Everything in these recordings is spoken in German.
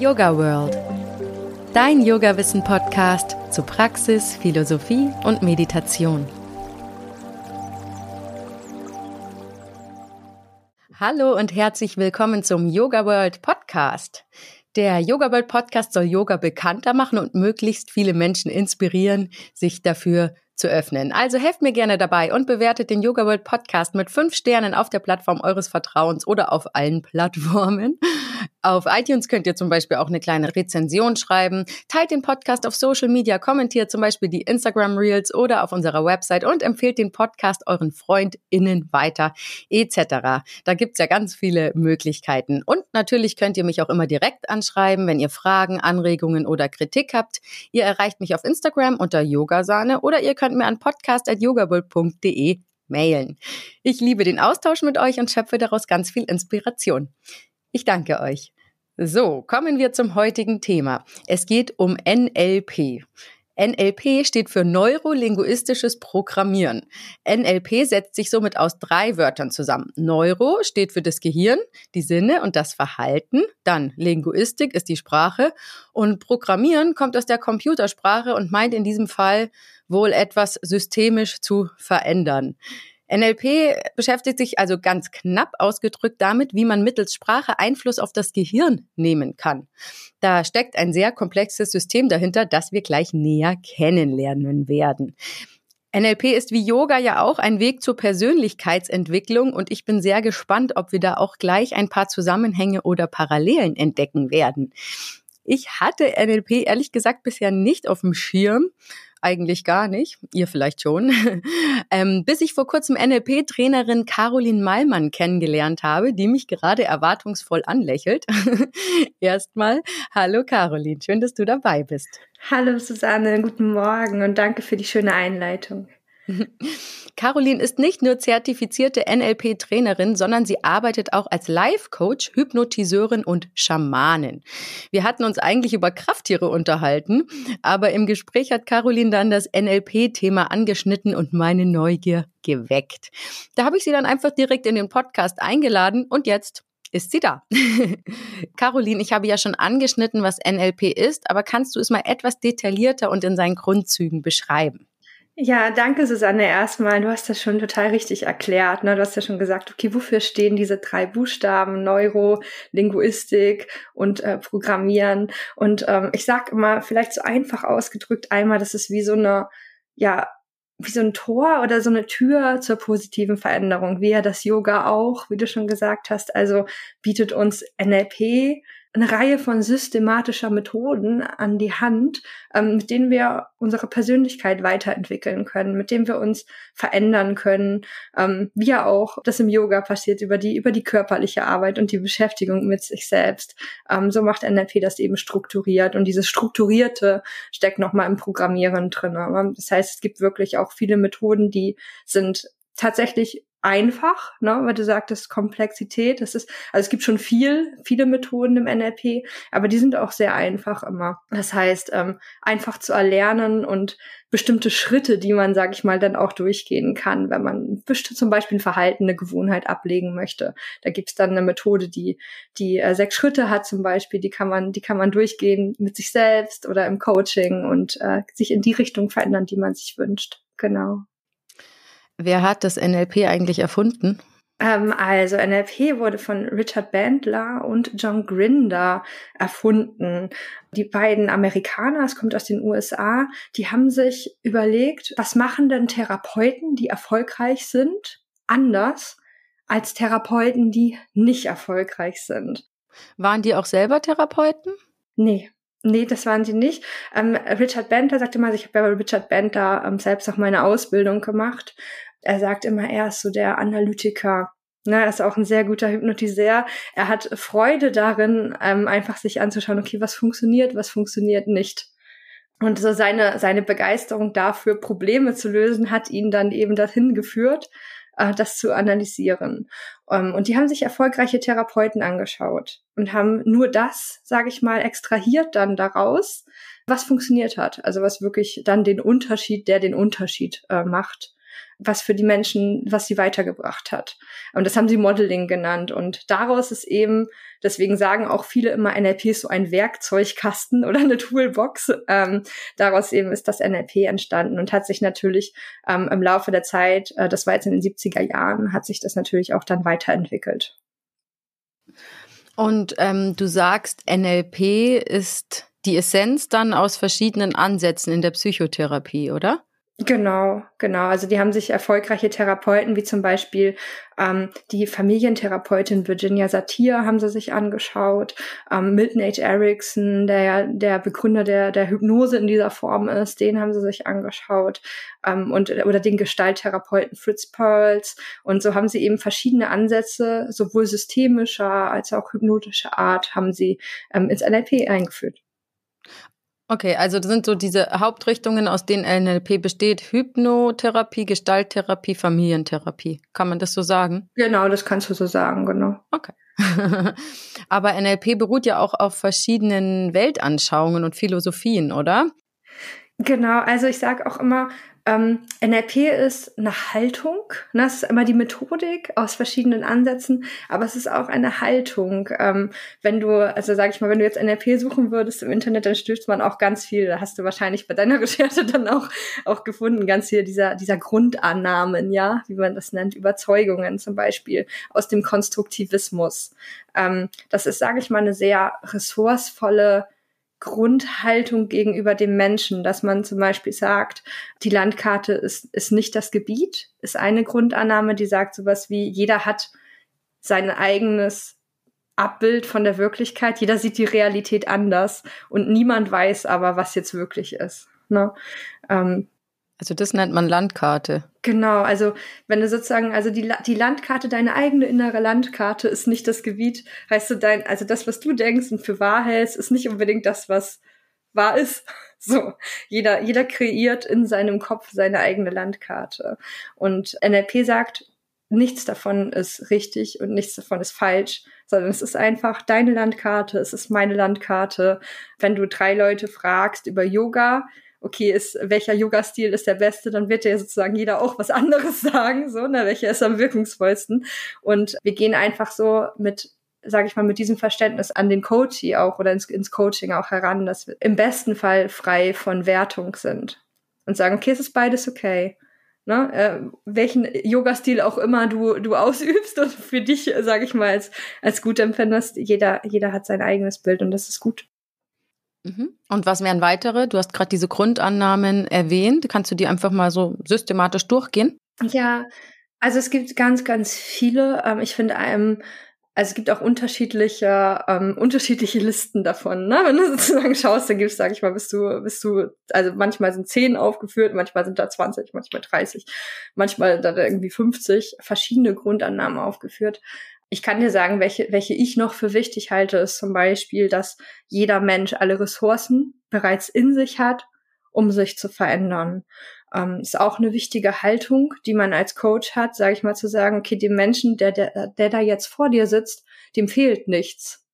Yoga World. Dein Yoga-Wissen-Podcast zu Praxis, Philosophie und Meditation. Hallo und herzlich willkommen zum Yoga World Podcast. Der Yoga World Podcast soll Yoga bekannter machen und möglichst viele Menschen inspirieren, sich dafür zu öffnen. Also helft mir gerne dabei und bewertet den Yoga World Podcast mit fünf Sternen auf der Plattform eures Vertrauens oder auf allen Plattformen. Auf iTunes könnt ihr zum Beispiel auch eine kleine Rezension schreiben. Teilt den Podcast auf Social Media, kommentiert zum Beispiel die Instagram Reels oder auf unserer Website und empfehlt den Podcast euren FreundInnen weiter etc. Da gibt's ja ganz viele Möglichkeiten. Und natürlich könnt ihr mich auch immer direkt anschreiben, wenn ihr Fragen, Anregungen oder Kritik habt. Ihr erreicht mich auf Instagram unter Yogasahne oder ihr könnt mir an podcast.yogabull.de mailen. Ich liebe den Austausch mit euch und schöpfe daraus ganz viel Inspiration. Ich danke euch. So, kommen wir zum heutigen Thema. Es geht um NLP. NLP steht für Neurolinguistisches Programmieren. NLP setzt sich somit aus drei Wörtern zusammen. Neuro steht für das Gehirn, die Sinne und das Verhalten. Dann Linguistik ist die Sprache. Und Programmieren kommt aus der Computersprache und meint in diesem Fall wohl etwas systemisch zu verändern. NLP beschäftigt sich also ganz knapp ausgedrückt damit, wie man mittels Sprache Einfluss auf das Gehirn nehmen kann. Da steckt ein sehr komplexes System dahinter, das wir gleich näher kennenlernen werden. NLP ist wie Yoga ja auch ein Weg zur Persönlichkeitsentwicklung und ich bin sehr gespannt, ob wir da auch gleich ein paar Zusammenhänge oder Parallelen entdecken werden. Ich hatte NLP ehrlich gesagt bisher nicht auf dem Schirm eigentlich gar nicht, ihr vielleicht schon, ähm, bis ich vor kurzem NLP-Trainerin Caroline Malmann kennengelernt habe, die mich gerade erwartungsvoll anlächelt. Erstmal, hallo Caroline, schön, dass du dabei bist. Hallo Susanne, guten Morgen und danke für die schöne Einleitung. Caroline ist nicht nur zertifizierte NLP-Trainerin, sondern sie arbeitet auch als Life-Coach, Hypnotiseurin und Schamanin. Wir hatten uns eigentlich über Krafttiere unterhalten, aber im Gespräch hat Caroline dann das NLP-Thema angeschnitten und meine Neugier geweckt. Da habe ich sie dann einfach direkt in den Podcast eingeladen und jetzt ist sie da. Caroline, ich habe ja schon angeschnitten, was NLP ist, aber kannst du es mal etwas detaillierter und in seinen Grundzügen beschreiben? Ja, danke Susanne erstmal. Du hast das schon total richtig erklärt. Ne? Du hast ja schon gesagt, okay, wofür stehen diese drei Buchstaben Neuro, Linguistik und äh, Programmieren? Und ähm, ich sag immer, vielleicht so einfach ausgedrückt einmal, das ist wie so eine, ja, wie so ein Tor oder so eine Tür zur positiven Veränderung, wie ja das Yoga auch, wie du schon gesagt hast. Also bietet uns NLP eine Reihe von systematischer Methoden an die Hand, ähm, mit denen wir unsere Persönlichkeit weiterentwickeln können, mit denen wir uns verändern können, ähm, wie ja auch das im Yoga passiert über die über die körperliche Arbeit und die Beschäftigung mit sich selbst. Ähm, so macht NLP das eben strukturiert und dieses strukturierte steckt noch mal im Programmieren drin. Das heißt, es gibt wirklich auch viele Methoden, die sind tatsächlich einfach, ne, weil du sagtest Komplexität, das ist, also es gibt schon viel, viele Methoden im NLP, aber die sind auch sehr einfach immer. Das heißt, ähm, einfach zu erlernen und bestimmte Schritte, die man, sag ich mal, dann auch durchgehen kann, wenn man zum Beispiel ein Verhalten, eine Gewohnheit ablegen möchte. Da gibt's dann eine Methode, die, die äh, sechs Schritte hat zum Beispiel, die kann man, die kann man durchgehen mit sich selbst oder im Coaching und äh, sich in die Richtung verändern, die man sich wünscht. Genau. Wer hat das NLP eigentlich erfunden? Ähm, also NLP wurde von Richard Bandler und John Grinder erfunden. Die beiden Amerikaner, es kommt aus den USA, die haben sich überlegt, was machen denn Therapeuten, die erfolgreich sind, anders als Therapeuten, die nicht erfolgreich sind. Waren die auch selber Therapeuten? Nee. Nee, das waren sie nicht. Ähm, Richard Bentler sagte mal, ich habe ja bei Richard Bentler ähm, selbst auch meine Ausbildung gemacht er sagt immer, er ist so der Analytiker. Ne, er ist auch ein sehr guter Hypnotiseur. Er hat Freude darin, ähm, einfach sich anzuschauen, okay, was funktioniert, was funktioniert nicht. Und so seine, seine Begeisterung dafür, Probleme zu lösen, hat ihn dann eben dahin geführt, äh, das zu analysieren. Ähm, und die haben sich erfolgreiche Therapeuten angeschaut und haben nur das, sage ich mal, extrahiert dann daraus, was funktioniert hat. Also was wirklich dann den Unterschied, der den Unterschied äh, macht was für die Menschen, was sie weitergebracht hat. Und das haben sie Modeling genannt. Und daraus ist eben, deswegen sagen auch viele immer, NLP ist so ein Werkzeugkasten oder eine Toolbox. Ähm, daraus eben ist das NLP entstanden und hat sich natürlich ähm, im Laufe der Zeit, äh, das war jetzt in den 70er Jahren, hat sich das natürlich auch dann weiterentwickelt. Und ähm, du sagst, NLP ist die Essenz dann aus verschiedenen Ansätzen in der Psychotherapie, oder? Genau, genau. Also die haben sich erfolgreiche Therapeuten, wie zum Beispiel ähm, die Familientherapeutin Virginia Satir, haben sie sich angeschaut. Ähm, Milton H. Erickson, der ja der Begründer der, der Hypnose in dieser Form ist, den haben sie sich angeschaut. Ähm, und, oder den Gestalttherapeuten Fritz Perls. Und so haben sie eben verschiedene Ansätze, sowohl systemischer als auch hypnotischer Art, haben sie ähm, ins NLP eingeführt. Okay, also das sind so diese Hauptrichtungen, aus denen NLP besteht. Hypnotherapie, Gestalttherapie, Familientherapie. Kann man das so sagen? Genau, das kannst du so sagen, genau. Okay. Aber NLP beruht ja auch auf verschiedenen Weltanschauungen und Philosophien, oder? Genau, also ich sage auch immer, ähm, NLP ist eine Haltung. Ne? Es ist immer die Methodik aus verschiedenen Ansätzen, aber es ist auch eine Haltung. Ähm, wenn du, also sag ich mal, wenn du jetzt NLP suchen würdest im Internet, dann stößt man auch ganz viel. Da hast du wahrscheinlich bei deiner Recherche dann auch, auch gefunden, ganz viel dieser, dieser Grundannahmen, ja, wie man das nennt, Überzeugungen zum Beispiel aus dem Konstruktivismus. Ähm, das ist, sage ich mal, eine sehr ressourcevolle Grundhaltung gegenüber dem Menschen, dass man zum Beispiel sagt, die Landkarte ist, ist nicht das Gebiet, ist eine Grundannahme, die sagt sowas wie, jeder hat sein eigenes Abbild von der Wirklichkeit, jeder sieht die Realität anders und niemand weiß aber, was jetzt wirklich ist. Ne? Ähm, also das nennt man Landkarte. Genau, also wenn du sozusagen, also die, die Landkarte, deine eigene innere Landkarte ist nicht das Gebiet, heißt du dein, also das, was du denkst und für wahr hältst, ist nicht unbedingt das, was wahr ist. So, jeder, jeder kreiert in seinem Kopf seine eigene Landkarte. Und NLP sagt, nichts davon ist richtig und nichts davon ist falsch, sondern es ist einfach deine Landkarte, es ist meine Landkarte. Wenn du drei Leute fragst über Yoga, okay, ist, welcher Yoga-Stil ist der beste, dann wird ja sozusagen jeder auch was anderes sagen, so, ne, welcher ist am wirkungsvollsten. Und wir gehen einfach so mit sage ich mal, mit diesem Verständnis an den Coachie auch oder ins, ins Coaching auch heran, dass wir im besten Fall frei von Wertung sind und sagen, okay, es ist beides okay. Ne? Äh, welchen Yoga-Stil auch immer du, du ausübst und für dich, sage ich mal, als, als gut empfindest, jeder, jeder hat sein eigenes Bild und das ist gut. Mhm. Und was wären weitere? Du hast gerade diese Grundannahmen erwähnt. Kannst du die einfach mal so systematisch durchgehen? Ja, also es gibt ganz, ganz viele. Ähm, ich finde, ähm, also es gibt auch unterschiedliche, ähm, unterschiedliche Listen davon. Ne? Wenn du sozusagen schaust, dann gibst, sag ich mal, bist du, bist du, also manchmal sind zehn aufgeführt, manchmal sind da 20, manchmal 30, manchmal da irgendwie 50 verschiedene Grundannahmen aufgeführt ich kann dir sagen, welche, welche ich noch für wichtig halte, ist zum Beispiel, dass jeder Mensch alle Ressourcen bereits in sich hat, um sich zu verändern. Ähm, ist auch eine wichtige Haltung, die man als Coach hat, sage ich mal, zu sagen, okay, dem Menschen, der, der, der da jetzt vor dir sitzt, dem fehlt nichts.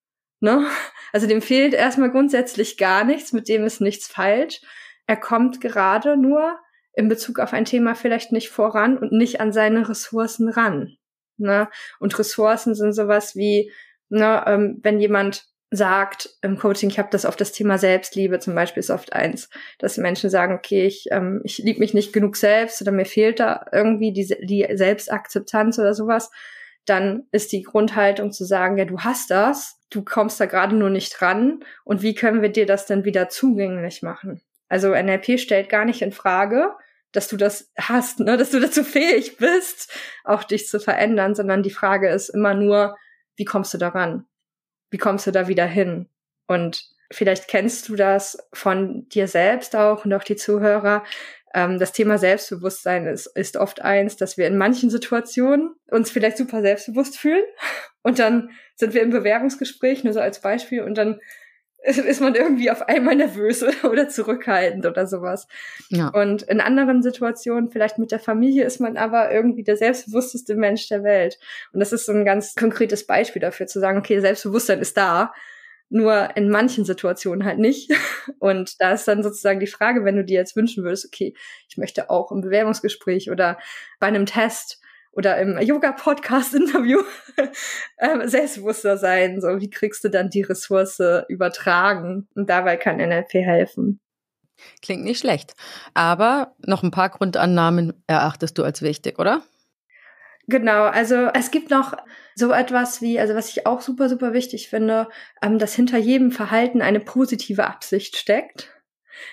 Ne? Also dem fehlt erstmal grundsätzlich gar nichts, mit dem ist nichts falsch. Er kommt gerade nur in Bezug auf ein Thema vielleicht nicht voran und nicht an seine Ressourcen ran. Ne? Und Ressourcen sind sowas wie, ne, ähm, wenn jemand sagt im Coaching, ich habe das auf das Thema Selbstliebe zum Beispiel ist oft eins, dass Menschen sagen, okay, ich, ähm, ich liebe mich nicht genug selbst oder mir fehlt da irgendwie die, die Selbstakzeptanz oder sowas, dann ist die Grundhaltung zu sagen, ja, du hast das, du kommst da gerade nur nicht ran und wie können wir dir das denn wieder zugänglich machen? Also NLP stellt gar nicht in Frage, dass du das hast, ne, dass du dazu fähig bist, auch dich zu verändern, sondern die Frage ist immer nur, wie kommst du daran? Wie kommst du da wieder hin? Und vielleicht kennst du das von dir selbst auch und auch die Zuhörer. Ähm, das Thema Selbstbewusstsein ist, ist oft eins, dass wir in manchen Situationen uns vielleicht super selbstbewusst fühlen und dann sind wir im Bewerbungsgespräch, nur so als Beispiel, und dann ist man irgendwie auf einmal nervös oder zurückhaltend oder sowas. Ja. Und in anderen Situationen, vielleicht mit der Familie, ist man aber irgendwie der selbstbewussteste Mensch der Welt. Und das ist so ein ganz konkretes Beispiel dafür, zu sagen, okay, Selbstbewusstsein ist da. nur in manchen Situationen halt nicht. Und da ist dann sozusagen die Frage, wenn du dir jetzt wünschen würdest, okay, ich möchte auch im Bewerbungsgespräch oder bei einem Test oder im Yoga-Podcast-Interview äh, selbstbewusster sein. So, wie kriegst du dann die Ressource übertragen? Und dabei kann NLP helfen. Klingt nicht schlecht. Aber noch ein paar Grundannahmen erachtest du als wichtig, oder? Genau, also es gibt noch so etwas wie, also was ich auch super, super wichtig finde, ähm, dass hinter jedem Verhalten eine positive Absicht steckt.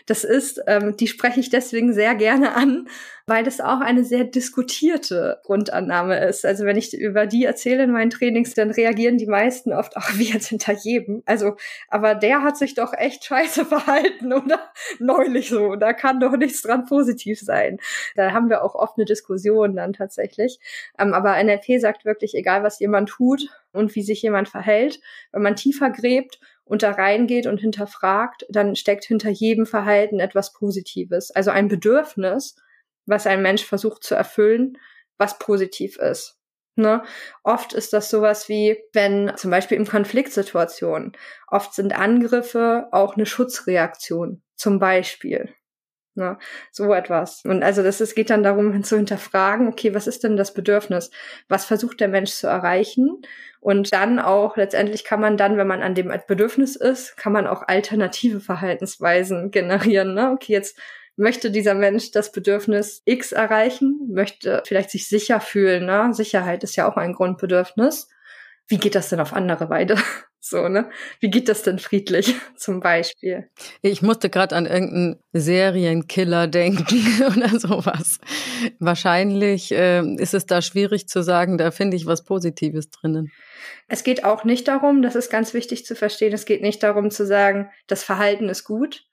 Das ist, ähm, die spreche ich deswegen sehr gerne an, weil das auch eine sehr diskutierte Grundannahme ist. Also wenn ich über die erzähle in meinen Trainings, dann reagieren die meisten oft auch wie jetzt hinter jedem. Also, aber der hat sich doch echt scheiße verhalten oder neulich so. Da kann doch nichts dran positiv sein. Da haben wir auch oft eine Diskussion dann tatsächlich. Ähm, aber NLP sagt wirklich, egal was jemand tut und wie sich jemand verhält, wenn man tiefer gräbt und da reingeht und hinterfragt, dann steckt hinter jedem Verhalten etwas Positives. Also ein Bedürfnis, was ein Mensch versucht zu erfüllen, was positiv ist. Ne? Oft ist das sowas wie, wenn zum Beispiel in Konfliktsituationen, oft sind Angriffe auch eine Schutzreaktion, zum Beispiel. Ne? So etwas. Und also das es geht dann darum zu hinterfragen, okay, was ist denn das Bedürfnis? Was versucht der Mensch zu erreichen? Und dann auch, letztendlich kann man dann, wenn man an dem Bedürfnis ist, kann man auch alternative Verhaltensweisen generieren. Ne? Okay, jetzt möchte dieser Mensch das Bedürfnis X erreichen, möchte vielleicht sich sicher fühlen. Ne? Sicherheit ist ja auch ein Grundbedürfnis. Wie geht das denn auf andere Weise? So, ne? Wie geht das denn friedlich zum Beispiel? Ich musste gerade an irgendeinen Serienkiller denken oder sowas. Wahrscheinlich äh, ist es da schwierig zu sagen, da finde ich was Positives drinnen. Es geht auch nicht darum, das ist ganz wichtig zu verstehen, es geht nicht darum zu sagen, das Verhalten ist gut.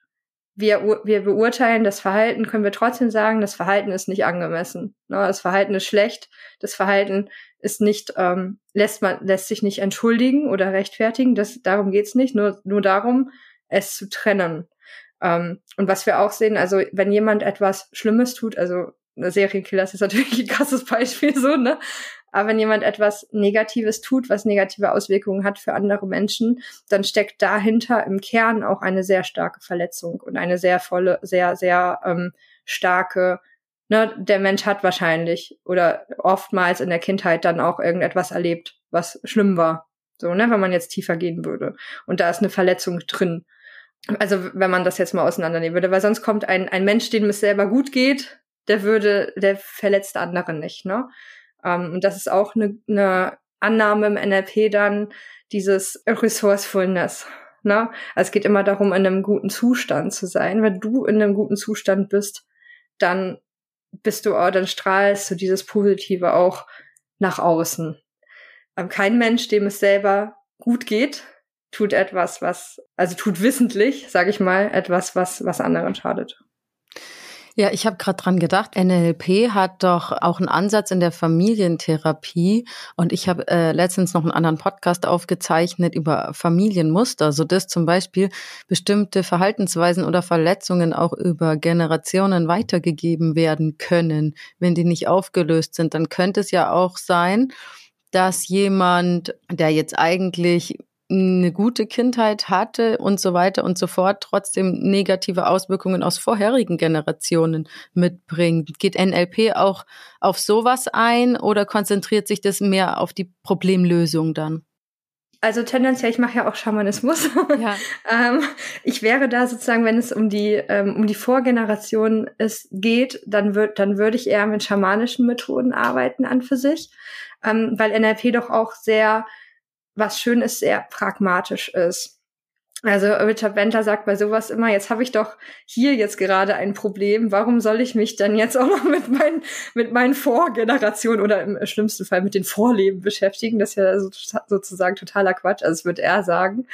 Wir, wir beurteilen das Verhalten, können wir trotzdem sagen, das Verhalten ist nicht angemessen. Ne? Das Verhalten ist schlecht, das Verhalten ist nicht, ähm, lässt man, lässt sich nicht entschuldigen oder rechtfertigen. Das, darum geht's nicht, nur, nur darum, es zu trennen. Ähm, und was wir auch sehen, also wenn jemand etwas Schlimmes tut, also Serienkiller ist natürlich ein krasses Beispiel so, ne? Aber wenn jemand etwas Negatives tut, was negative Auswirkungen hat für andere Menschen, dann steckt dahinter im Kern auch eine sehr starke Verletzung und eine sehr volle, sehr, sehr ähm, starke ne, der Mensch hat wahrscheinlich oder oftmals in der Kindheit dann auch irgendetwas erlebt, was schlimm war. So, ne, wenn man jetzt tiefer gehen würde. Und da ist eine Verletzung drin. Also, wenn man das jetzt mal auseinandernehmen würde, weil sonst kommt ein, ein Mensch, dem es selber gut geht, der würde, der verletzt andere nicht, ne? Um, ähm, und das ist auch eine, eine Annahme im NLP dann, dieses Resourcefulness. Ne? Also es geht immer darum, in einem guten Zustand zu sein. Wenn du in einem guten Zustand bist, dann bist du, auch, dann strahlst du dieses Positive auch nach außen. Ähm, kein Mensch, dem es selber gut geht, tut etwas, was, also tut wissentlich, sage ich mal, etwas, was, was anderen schadet. Ja, ich habe gerade dran gedacht, NLP hat doch auch einen Ansatz in der Familientherapie und ich habe äh, letztens noch einen anderen Podcast aufgezeichnet über Familienmuster, so dass zum Beispiel bestimmte Verhaltensweisen oder Verletzungen auch über Generationen weitergegeben werden können, wenn die nicht aufgelöst sind. Dann könnte es ja auch sein, dass jemand, der jetzt eigentlich eine gute Kindheit hatte und so weiter und so fort, trotzdem negative Auswirkungen aus vorherigen Generationen mitbringt. Geht NLP auch auf sowas ein oder konzentriert sich das mehr auf die Problemlösung dann? Also tendenziell, ich mache ja auch Schamanismus. Ja. ähm, ich wäre da sozusagen, wenn es um die ähm, um die Vorgeneration es geht, dann wird dann würde ich eher mit schamanischen Methoden arbeiten an für sich, ähm, weil NLP doch auch sehr was schön ist, sehr pragmatisch ist. Also Richard Benter sagt bei sowas immer, jetzt habe ich doch hier jetzt gerade ein Problem, warum soll ich mich dann jetzt auch noch mit meinen, mit meinen Vorgenerationen oder im schlimmsten Fall mit den Vorleben beschäftigen? Das ist ja so, sozusagen totaler Quatsch, also das wird er sagen.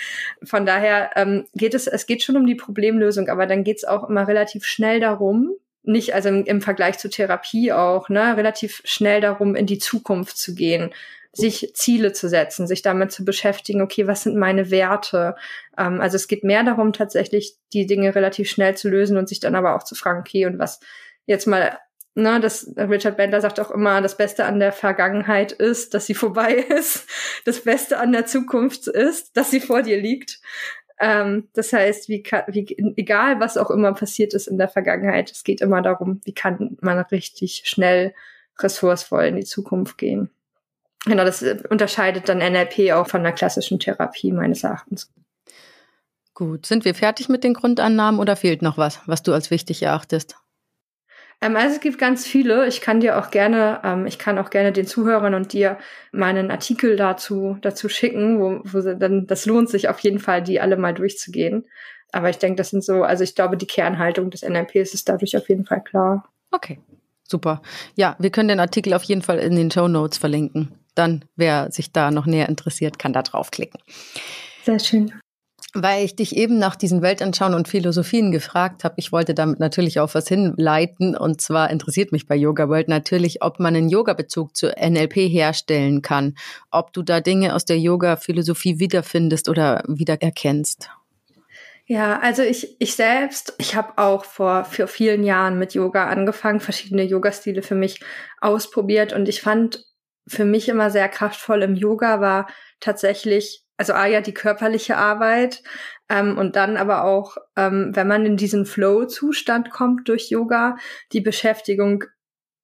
Von daher ähm, geht es, es geht schon um die Problemlösung, aber dann geht es auch immer relativ schnell darum, nicht, also im, im Vergleich zur Therapie auch, ne, relativ schnell darum, in die Zukunft zu gehen sich Ziele zu setzen, sich damit zu beschäftigen, okay, was sind meine Werte? Ähm, also es geht mehr darum, tatsächlich die Dinge relativ schnell zu lösen und sich dann aber auch zu fragen, okay, und was jetzt mal Ne, das, Richard Bendler sagt auch immer, das Beste an der Vergangenheit ist, dass sie vorbei ist. Das Beste an der Zukunft ist, dass sie vor dir liegt. Ähm, das heißt, wie, wie, egal was auch immer passiert ist in der Vergangenheit, es geht immer darum, wie kann man richtig schnell ressourcevoll in die Zukunft gehen. Genau, das unterscheidet dann NLP auch von der klassischen Therapie meines Erachtens. Gut, sind wir fertig mit den Grundannahmen oder fehlt noch was, was du als wichtig erachtest? Ähm, also es gibt ganz viele. Ich kann dir auch gerne, ähm, ich kann auch gerne den Zuhörern und dir meinen Artikel dazu, dazu schicken, wo, wo sie dann, das lohnt sich auf jeden Fall, die alle mal durchzugehen. Aber ich denke, das sind so, also ich glaube, die Kernhaltung des NLPs ist dadurch auf jeden Fall klar. Okay, super. Ja, wir können den Artikel auf jeden Fall in den Show Notes verlinken. Dann, wer sich da noch näher interessiert, kann da draufklicken. Sehr schön. Weil ich dich eben nach diesen Weltanschauen und Philosophien gefragt habe, ich wollte damit natürlich auf was hinleiten. Und zwar interessiert mich bei Yoga World natürlich, ob man einen Yoga-Bezug zu NLP herstellen kann. Ob du da Dinge aus der Yoga-Philosophie wiederfindest oder wiedererkennst. Ja, also ich, ich selbst, ich habe auch vor, vor vielen Jahren mit Yoga angefangen, verschiedene Yoga-Stile für mich ausprobiert und ich fand für mich immer sehr kraftvoll im Yoga war tatsächlich also ah ja die körperliche Arbeit ähm, und dann aber auch, ähm, wenn man in diesen Flow-Zustand kommt durch Yoga, die Beschäftigung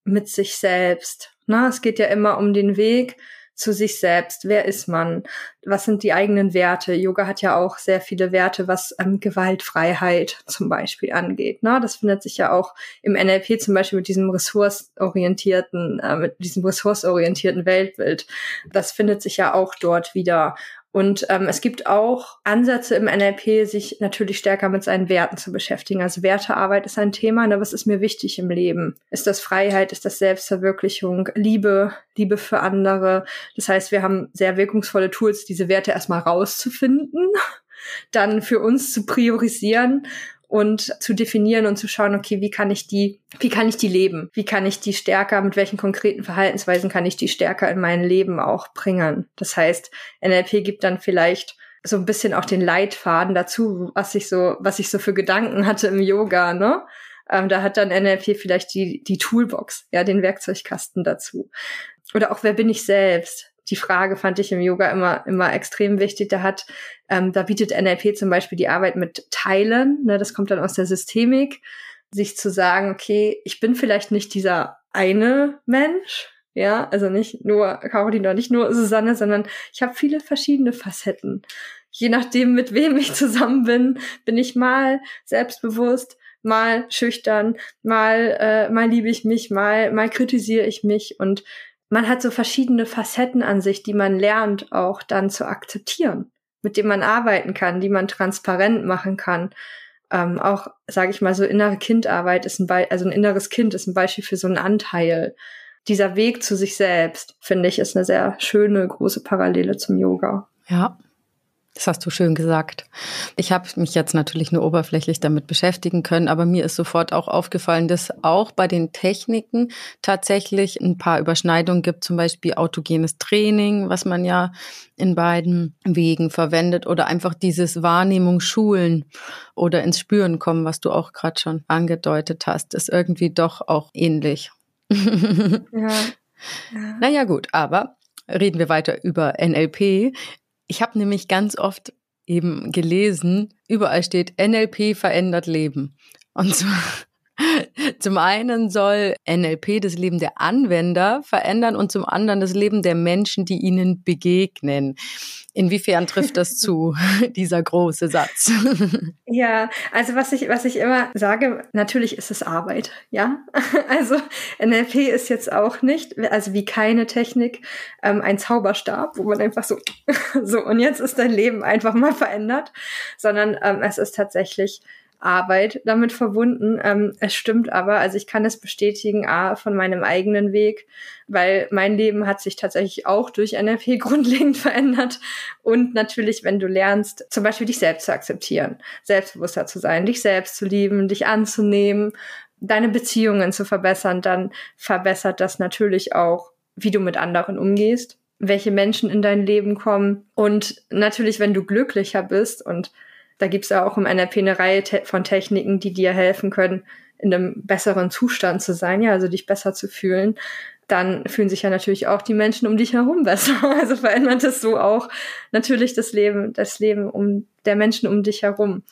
mit sich selbst. Na, es geht ja immer um den Weg zu sich selbst. Wer ist man? Was sind die eigenen Werte? Yoga hat ja auch sehr viele Werte, was ähm, Gewaltfreiheit zum Beispiel angeht. Na, das findet sich ja auch im NLP zum Beispiel mit diesem ressourcenorientierten, äh, mit diesem ressourcenorientierten Weltbild. Das findet sich ja auch dort wieder. Und ähm, es gibt auch Ansätze im NLP, sich natürlich stärker mit seinen Werten zu beschäftigen. Also Wertearbeit ist ein Thema, ne? was ist mir wichtig im Leben? Ist das Freiheit? Ist das Selbstverwirklichung? Liebe? Liebe für andere? Das heißt, wir haben sehr wirkungsvolle Tools, diese Werte erstmal rauszufinden, dann für uns zu priorisieren und zu definieren und zu schauen, okay, wie kann ich die, wie kann ich die leben? Wie kann ich die stärker, mit welchen konkreten Verhaltensweisen kann ich die stärker in mein Leben auch bringen? Das heißt, NLP gibt dann vielleicht so ein bisschen auch den Leitfaden dazu, was ich so, was ich so für Gedanken hatte im Yoga, ne? Ähm, da hat dann NLP vielleicht die, die Toolbox, ja, den Werkzeugkasten dazu. Oder auch, wer bin ich selbst? Die Frage fand ich im Yoga immer, immer extrem wichtig. Da hat, ähm, da bietet NLP zum Beispiel die Arbeit mit Teilen, ne, das kommt dann aus der Systemik, sich zu sagen, okay, ich bin vielleicht nicht dieser eine Mensch, ja, also nicht nur Caroline, nicht nur Susanne, sondern ich habe viele verschiedene Facetten. Je nachdem, mit wem ich zusammen bin, bin ich mal selbstbewusst, mal schüchtern, mal, äh, mal liebe ich mich, mal, mal kritisiere ich mich und man hat so verschiedene Facetten an sich, die man lernt auch dann zu akzeptieren, mit denen man arbeiten kann, die man transparent machen kann. Ähm, auch, sage ich mal, so innere Kindarbeit ist ein Be also ein inneres Kind ist ein Beispiel für so einen Anteil. Dieser Weg zu sich selbst, finde ich, ist eine sehr schöne große Parallele zum Yoga. Ja, das hast du schön gesagt. Ich habe mich jetzt natürlich nur oberflächlich damit beschäftigen können, aber mir ist sofort auch aufgefallen, dass auch bei den Techniken tatsächlich ein paar Überschneidungen gibt, zum Beispiel autogenes Training, was man ja in beiden Wegen verwendet, oder einfach dieses Wahrnehmung schulen oder ins Spüren kommen, was du auch gerade schon angedeutet hast, ist irgendwie doch auch ähnlich. ja. ja. Naja gut, aber reden wir weiter über NLP. Ich habe nämlich ganz oft eben gelesen, überall steht NLP verändert Leben. Und zwar zum einen soll NLP das Leben der Anwender verändern und zum anderen das Leben der Menschen, die ihnen begegnen. Inwiefern trifft das zu, dieser große Satz? Ja, also was ich, was ich immer sage, natürlich ist es Arbeit, ja. Also NLP ist jetzt auch nicht, also wie keine Technik, ähm, ein Zauberstab, wo man einfach so, so und jetzt ist dein Leben einfach mal verändert, sondern ähm, es ist tatsächlich Arbeit damit verbunden. Ähm, es stimmt aber, also ich kann es bestätigen, A, von meinem eigenen Weg, weil mein Leben hat sich tatsächlich auch durch NLP grundlegend verändert. Und natürlich, wenn du lernst, zum Beispiel dich selbst zu akzeptieren, selbstbewusster zu sein, dich selbst zu lieben, dich anzunehmen, deine Beziehungen zu verbessern, dann verbessert das natürlich auch, wie du mit anderen umgehst, welche Menschen in dein Leben kommen. Und natürlich, wenn du glücklicher bist und da gibt es ja auch im NLP eine Reihe von Techniken, die dir helfen können, in einem besseren Zustand zu sein, ja, also dich besser zu fühlen, dann fühlen sich ja natürlich auch die Menschen um dich herum besser. Also verändert es so auch natürlich das Leben, das Leben um der Menschen um dich herum.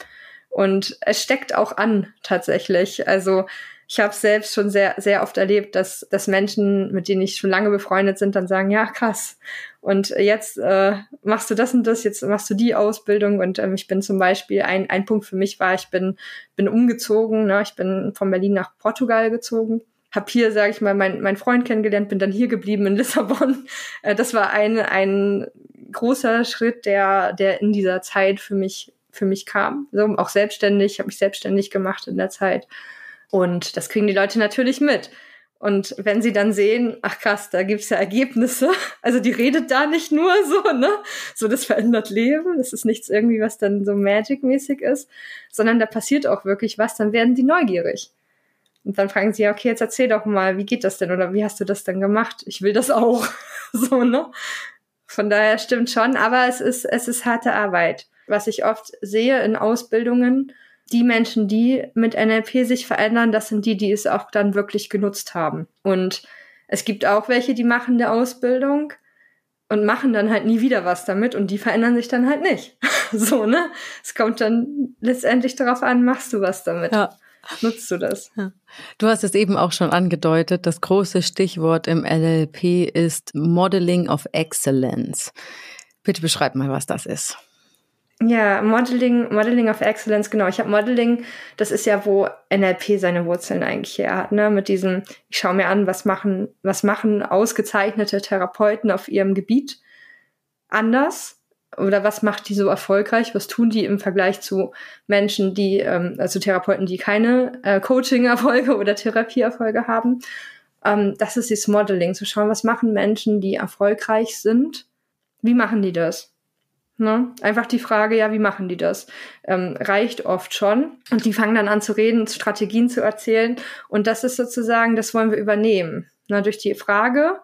Und es steckt auch an tatsächlich. Also ich habe selbst schon sehr, sehr oft erlebt, dass, dass Menschen, mit denen ich schon lange befreundet sind, dann sagen, ja, krass. Und jetzt äh, machst du das und das, jetzt machst du die Ausbildung. Und ähm, ich bin zum Beispiel, ein, ein Punkt für mich war, ich bin, bin umgezogen. Ne? Ich bin von Berlin nach Portugal gezogen. Hab hier, sage ich mal, mein, mein Freund kennengelernt, bin dann hier geblieben in Lissabon. Äh, das war ein, ein großer Schritt, der, der in dieser Zeit für mich, für mich kam. So, auch selbstständig, habe mich selbstständig gemacht in der Zeit. Und das kriegen die Leute natürlich mit. Und wenn sie dann sehen, ach krass, da gibt's ja Ergebnisse, also die redet da nicht nur so, ne? So, das verändert Leben, das ist nichts irgendwie, was dann so Magic-mäßig ist, sondern da passiert auch wirklich was, dann werden die neugierig. Und dann fragen sie, ja, okay, jetzt erzähl doch mal, wie geht das denn oder wie hast du das denn gemacht? Ich will das auch. so, ne? Von daher stimmt schon, aber es ist, es ist harte Arbeit. Was ich oft sehe in Ausbildungen, die Menschen, die mit NLP sich verändern, das sind die, die es auch dann wirklich genutzt haben. Und es gibt auch welche, die machen der Ausbildung und machen dann halt nie wieder was damit und die verändern sich dann halt nicht. so, ne? Es kommt dann letztendlich darauf an, machst du was damit? Ja. Nutzt du das? Ja. Du hast es eben auch schon angedeutet. Das große Stichwort im LLP ist Modeling of Excellence. Bitte beschreib mal, was das ist. Ja, Modeling, Modeling of Excellence, genau. Ich habe Modeling, das ist ja, wo NLP seine Wurzeln eigentlich her hat, ne? Mit diesem, ich schaue mir an, was machen, was machen ausgezeichnete Therapeuten auf ihrem Gebiet anders oder was macht die so erfolgreich? Was tun die im Vergleich zu Menschen, die, ähm, also Therapeuten, die keine äh, Coaching-Erfolge oder Therapieerfolge haben? Ähm, das ist das Modeling, zu schauen, was machen Menschen, die erfolgreich sind? Wie machen die das? Ne? Einfach die Frage, ja, wie machen die das? Ähm, reicht oft schon. Und die fangen dann an zu reden, Strategien zu erzählen. Und das ist sozusagen, das wollen wir übernehmen. Na, durch die Frage,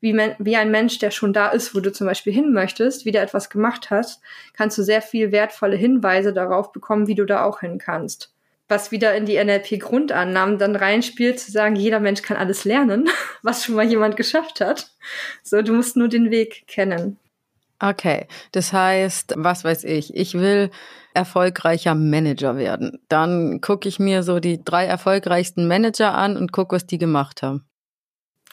wie, wie ein Mensch, der schon da ist, wo du zum Beispiel hin möchtest, wie der etwas gemacht hast, kannst du sehr viel wertvolle Hinweise darauf bekommen, wie du da auch hin kannst. Was wieder in die NLP-Grundannahmen dann reinspielt, zu sagen, jeder Mensch kann alles lernen, was schon mal jemand geschafft hat. So, du musst nur den Weg kennen. Okay, das heißt, was weiß ich, ich will erfolgreicher Manager werden. Dann gucke ich mir so die drei erfolgreichsten Manager an und gucke, was die gemacht haben.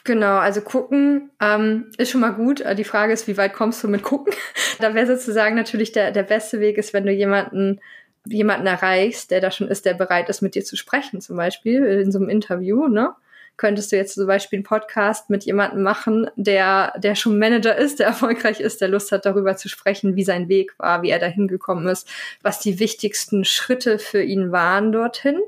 Genau, also gucken ähm, ist schon mal gut. Die Frage ist, wie weit kommst du mit gucken? da wäre sozusagen natürlich der, der beste Weg ist, wenn du jemanden jemanden erreichst, der da schon ist, der bereit ist, mit dir zu sprechen, zum Beispiel in so einem Interview, ne? Könntest du jetzt zum Beispiel einen Podcast mit jemandem machen, der, der schon Manager ist, der erfolgreich ist, der Lust hat, darüber zu sprechen, wie sein Weg war, wie er dahin gekommen ist, was die wichtigsten Schritte für ihn waren dorthin,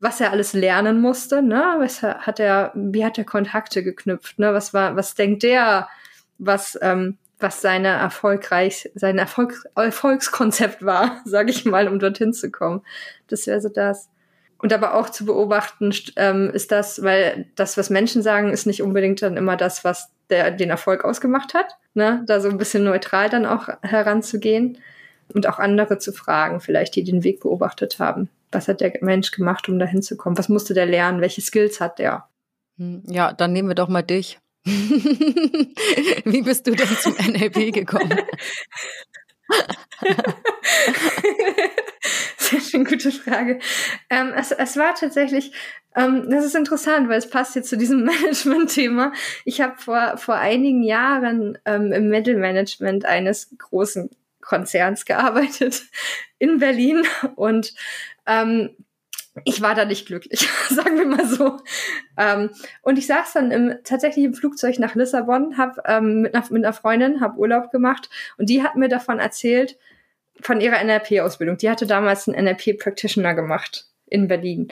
was er alles lernen musste, ne? Was hat er, wie hat er Kontakte geknüpft, ne? Was war, was denkt der, was, ähm, was seine erfolgreich, sein Erfolg, Erfolgskonzept war, sage ich mal, um dorthin zu kommen. Das wäre so das. Und aber auch zu beobachten, ähm, ist das, weil das, was Menschen sagen, ist nicht unbedingt dann immer das, was der den Erfolg ausgemacht hat. Ne? Da so ein bisschen neutral dann auch heranzugehen und auch andere zu fragen, vielleicht die den Weg beobachtet haben. Was hat der Mensch gemacht, um dahin zu kommen? Was musste der lernen? Welche Skills hat der? Hm, ja, dann nehmen wir doch mal dich. Wie bist du denn zum NLP gekommen? Sehr schön, gute Frage. Ähm, es, es war tatsächlich, ähm, das ist interessant, weil es passt jetzt zu diesem Management-Thema. Ich habe vor, vor einigen Jahren ähm, im Mittelmanagement eines großen Konzerns gearbeitet in Berlin und ähm, ich war da nicht glücklich, sagen wir mal so. Ähm, und ich saß dann im, tatsächlich im Flugzeug nach Lissabon, habe ähm, mit, einer, mit einer Freundin, habe Urlaub gemacht und die hat mir davon erzählt, von ihrer NLP-Ausbildung. Die hatte damals einen NLP-Practitioner gemacht in Berlin.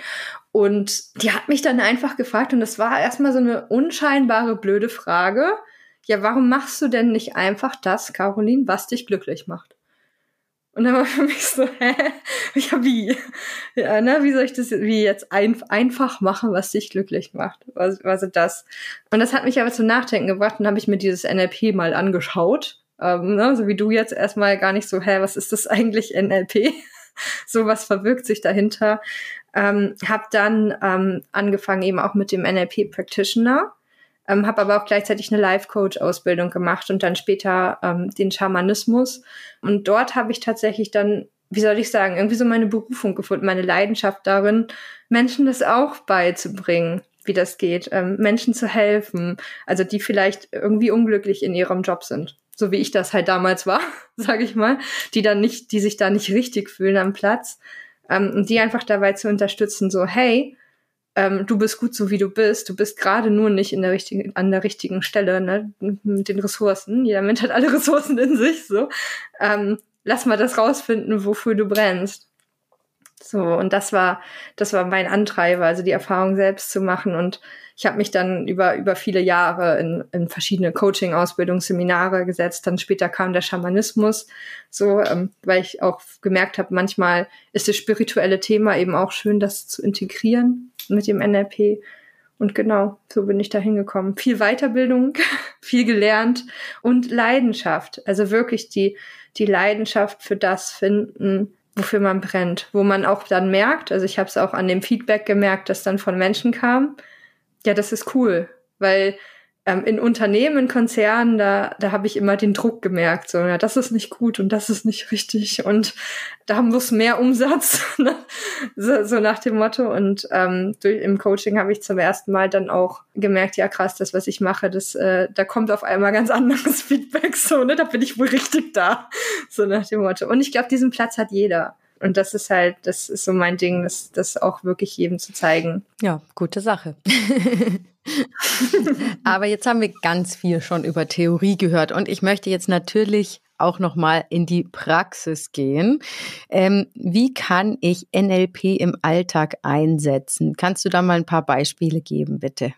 Und die hat mich dann einfach gefragt, und das war erstmal so eine unscheinbare, blöde Frage. Ja, warum machst du denn nicht einfach das, Caroline, was dich glücklich macht? Und dann war für mich so, hä? Ja, wie? Ja, ne, wie soll ich das wie jetzt ein, einfach machen, was dich glücklich macht? Was, was ist das? Und das hat mich aber zum Nachdenken gebracht und habe ich mir dieses NLP mal angeschaut. Ähm, ne, so wie du jetzt erstmal gar nicht so, hä, was ist das eigentlich NLP? so was verbirgt sich dahinter. Ähm, habe dann ähm, angefangen eben auch mit dem NLP Practitioner, ähm, habe aber auch gleichzeitig eine Life Coach Ausbildung gemacht und dann später ähm, den Schamanismus. Und dort habe ich tatsächlich dann, wie soll ich sagen, irgendwie so meine Berufung gefunden, meine Leidenschaft darin, Menschen das auch beizubringen wie das geht, ähm, Menschen zu helfen, also die vielleicht irgendwie unglücklich in ihrem Job sind, so wie ich das halt damals war, sage ich mal, die dann nicht, die sich da nicht richtig fühlen am Platz, ähm, und die einfach dabei zu unterstützen, so hey, ähm, du bist gut so wie du bist, du bist gerade nur nicht in der richtigen, an der richtigen Stelle, ne, mit den Ressourcen. Jeder Mensch hat alle Ressourcen in sich, so. Ähm, lass mal das rausfinden, wofür du brennst. So, und das war, das war mein Antreiber, also die Erfahrung selbst zu machen. Und ich habe mich dann über, über viele Jahre in, in verschiedene Coaching, Ausbildungsseminare gesetzt. Dann später kam der Schamanismus, so, ähm, weil ich auch gemerkt habe, manchmal ist das spirituelle Thema eben auch schön, das zu integrieren mit dem NLP. Und genau, so bin ich da hingekommen. Viel Weiterbildung, viel gelernt und Leidenschaft. Also wirklich die, die Leidenschaft für das finden, wofür man brennt, wo man auch dann merkt, also ich habe es auch an dem Feedback gemerkt, das dann von Menschen kam, ja, das ist cool, weil ähm, in Unternehmen, Konzernen, da, da habe ich immer den Druck gemerkt, so, ja, das ist nicht gut und das ist nicht richtig und da muss mehr Umsatz, ne? so, so nach dem Motto. Und ähm, durch, im Coaching habe ich zum ersten Mal dann auch gemerkt, ja krass, das, was ich mache, das, äh, da kommt auf einmal ganz anderes Feedback, so, ne, da bin ich wohl richtig da, so nach dem Motto. Und ich glaube, diesen Platz hat jeder. Und das ist halt, das ist so mein Ding, das, das auch wirklich jedem zu zeigen. Ja, gute Sache. Aber jetzt haben wir ganz viel schon über Theorie gehört und ich möchte jetzt natürlich auch noch mal in die Praxis gehen. Ähm, wie kann ich NLP im Alltag einsetzen? Kannst du da mal ein paar Beispiele geben, bitte?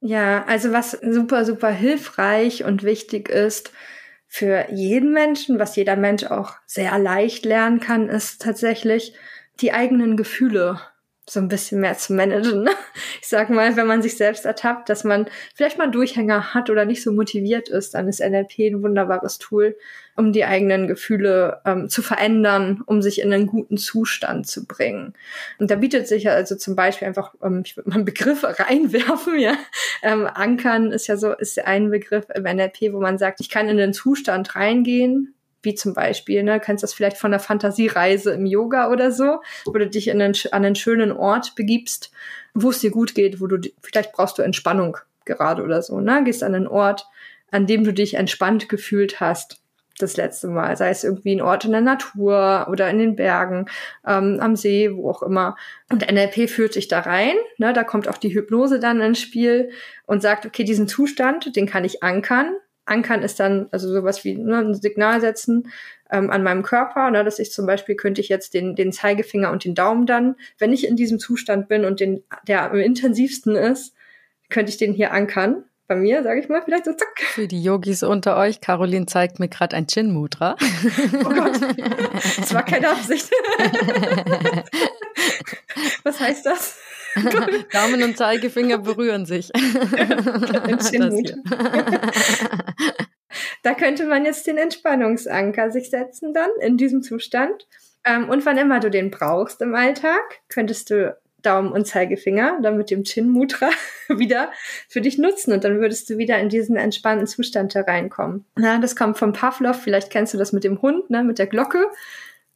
Ja, also was super, super hilfreich und wichtig ist, für jeden Menschen, was jeder Mensch auch sehr leicht lernen kann, ist tatsächlich die eigenen Gefühle so ein bisschen mehr zu managen. Ne? Ich sag mal, wenn man sich selbst ertappt, dass man vielleicht mal Durchhänger hat oder nicht so motiviert ist, dann ist NLP ein wunderbares Tool, um die eigenen Gefühle ähm, zu verändern, um sich in einen guten Zustand zu bringen. Und da bietet sich also zum Beispiel einfach, ähm, ich würde mal einen Begriff reinwerfen, ja. Ähm, Ankern ist ja so, ist ein Begriff im NLP, wo man sagt, ich kann in den Zustand reingehen, wie zum Beispiel, ne, kennst das vielleicht von der Fantasiereise im Yoga oder so, wo du dich in einen, an einen schönen Ort begibst, wo es dir gut geht, wo du, vielleicht brauchst du Entspannung gerade oder so, ne, gehst an einen Ort, an dem du dich entspannt gefühlt hast das letzte Mal, sei es irgendwie ein Ort in der Natur oder in den Bergen, ähm, am See, wo auch immer. Und NLP führt sich da rein, ne, da kommt auch die Hypnose dann ins Spiel und sagt, okay, diesen Zustand, den kann ich ankern, Ankern ist dann also sowas wie ne, ein Signal setzen ähm, an meinem Körper, ne, dass ich zum Beispiel könnte ich jetzt den, den Zeigefinger und den Daumen dann, wenn ich in diesem Zustand bin und den, der am intensivsten ist, könnte ich den hier ankern. Bei mir, sage ich mal, vielleicht so zack. Für die Yogis unter euch, Caroline zeigt mir gerade ein Chin Mudra. Oh Gott, das war keine Absicht. Was heißt das? Daumen und Zeigefinger berühren sich. da könnte man jetzt den Entspannungsanker sich setzen dann in diesem Zustand. Ähm, und wann immer du den brauchst im Alltag, könntest du Daumen und Zeigefinger dann mit dem Chin Mudra wieder für dich nutzen und dann würdest du wieder in diesen entspannten Zustand hereinkommen. Na, das kommt vom Pavlov, vielleicht kennst du das mit dem Hund, ne, mit der Glocke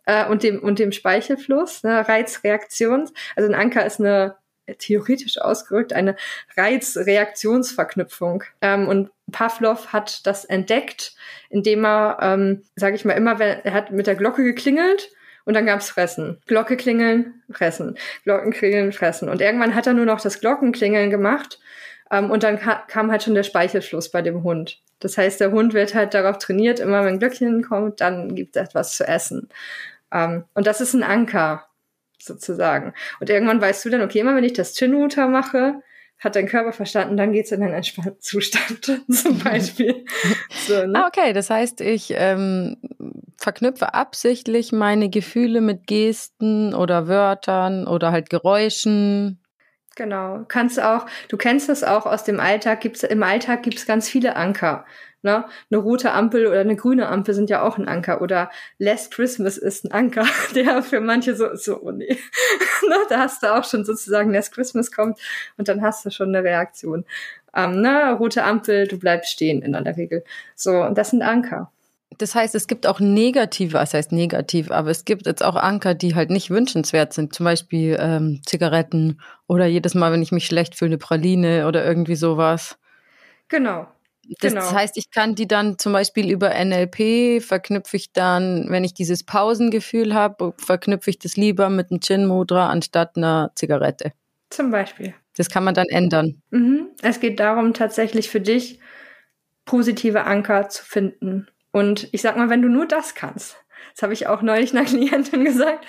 äh, und dem und dem Speichelfluss, ne, Reizreaktion. Also ein Anker ist eine theoretisch ausgerückt eine Reizreaktionsverknüpfung. Ähm, und Pavlov hat das entdeckt, indem er, ähm, sage ich mal, immer, wenn er hat mit der Glocke geklingelt und dann gab's Fressen. Glocke klingeln, fressen. Glocken klingeln, fressen. Und irgendwann hat er nur noch das Glockenklingeln gemacht ähm, und dann ka kam halt schon der Speichelfluss bei dem Hund. Das heißt, der Hund wird halt darauf trainiert, immer wenn Glöckchen kommt, dann gibt es etwas zu essen. Ähm, und das ist ein Anker sozusagen. Und irgendwann weißt du dann, okay, immer wenn ich das Chin-Mutter mache, hat dein Körper verstanden, dann geht's in einen entspannten Zustand zum Beispiel. so, ne? Ah, okay, das heißt, ich ähm, verknüpfe absichtlich meine Gefühle mit Gesten oder Wörtern oder halt Geräuschen. Genau. Kannst auch, du kennst das auch aus dem Alltag, gibt's, im Alltag gibt's ganz viele Anker. Ne? Eine rote Ampel oder eine grüne Ampel sind ja auch ein Anker. Oder Last Christmas ist ein Anker, der für manche so, so oh nee. ne? Da hast du auch schon sozusagen Last Christmas kommt und dann hast du schon eine Reaktion. Ähm, ne? Rote Ampel, du bleibst stehen in aller Regel. So, und das sind Anker. Das heißt, es gibt auch negative, was heißt negativ, aber es gibt jetzt auch Anker, die halt nicht wünschenswert sind. Zum Beispiel ähm, Zigaretten oder jedes Mal, wenn ich mich schlecht fühle, eine Praline oder irgendwie sowas. Genau, das genau. heißt, ich kann die dann zum Beispiel über NLP verknüpfe ich dann, wenn ich dieses Pausengefühl habe, verknüpfe ich das lieber mit einem Chin Mudra anstatt einer Zigarette. Zum Beispiel. Das kann man dann ändern. Mhm. Es geht darum, tatsächlich für dich positive Anker zu finden. Und ich sag mal, wenn du nur das kannst, das habe ich auch neulich einer Klientin gesagt,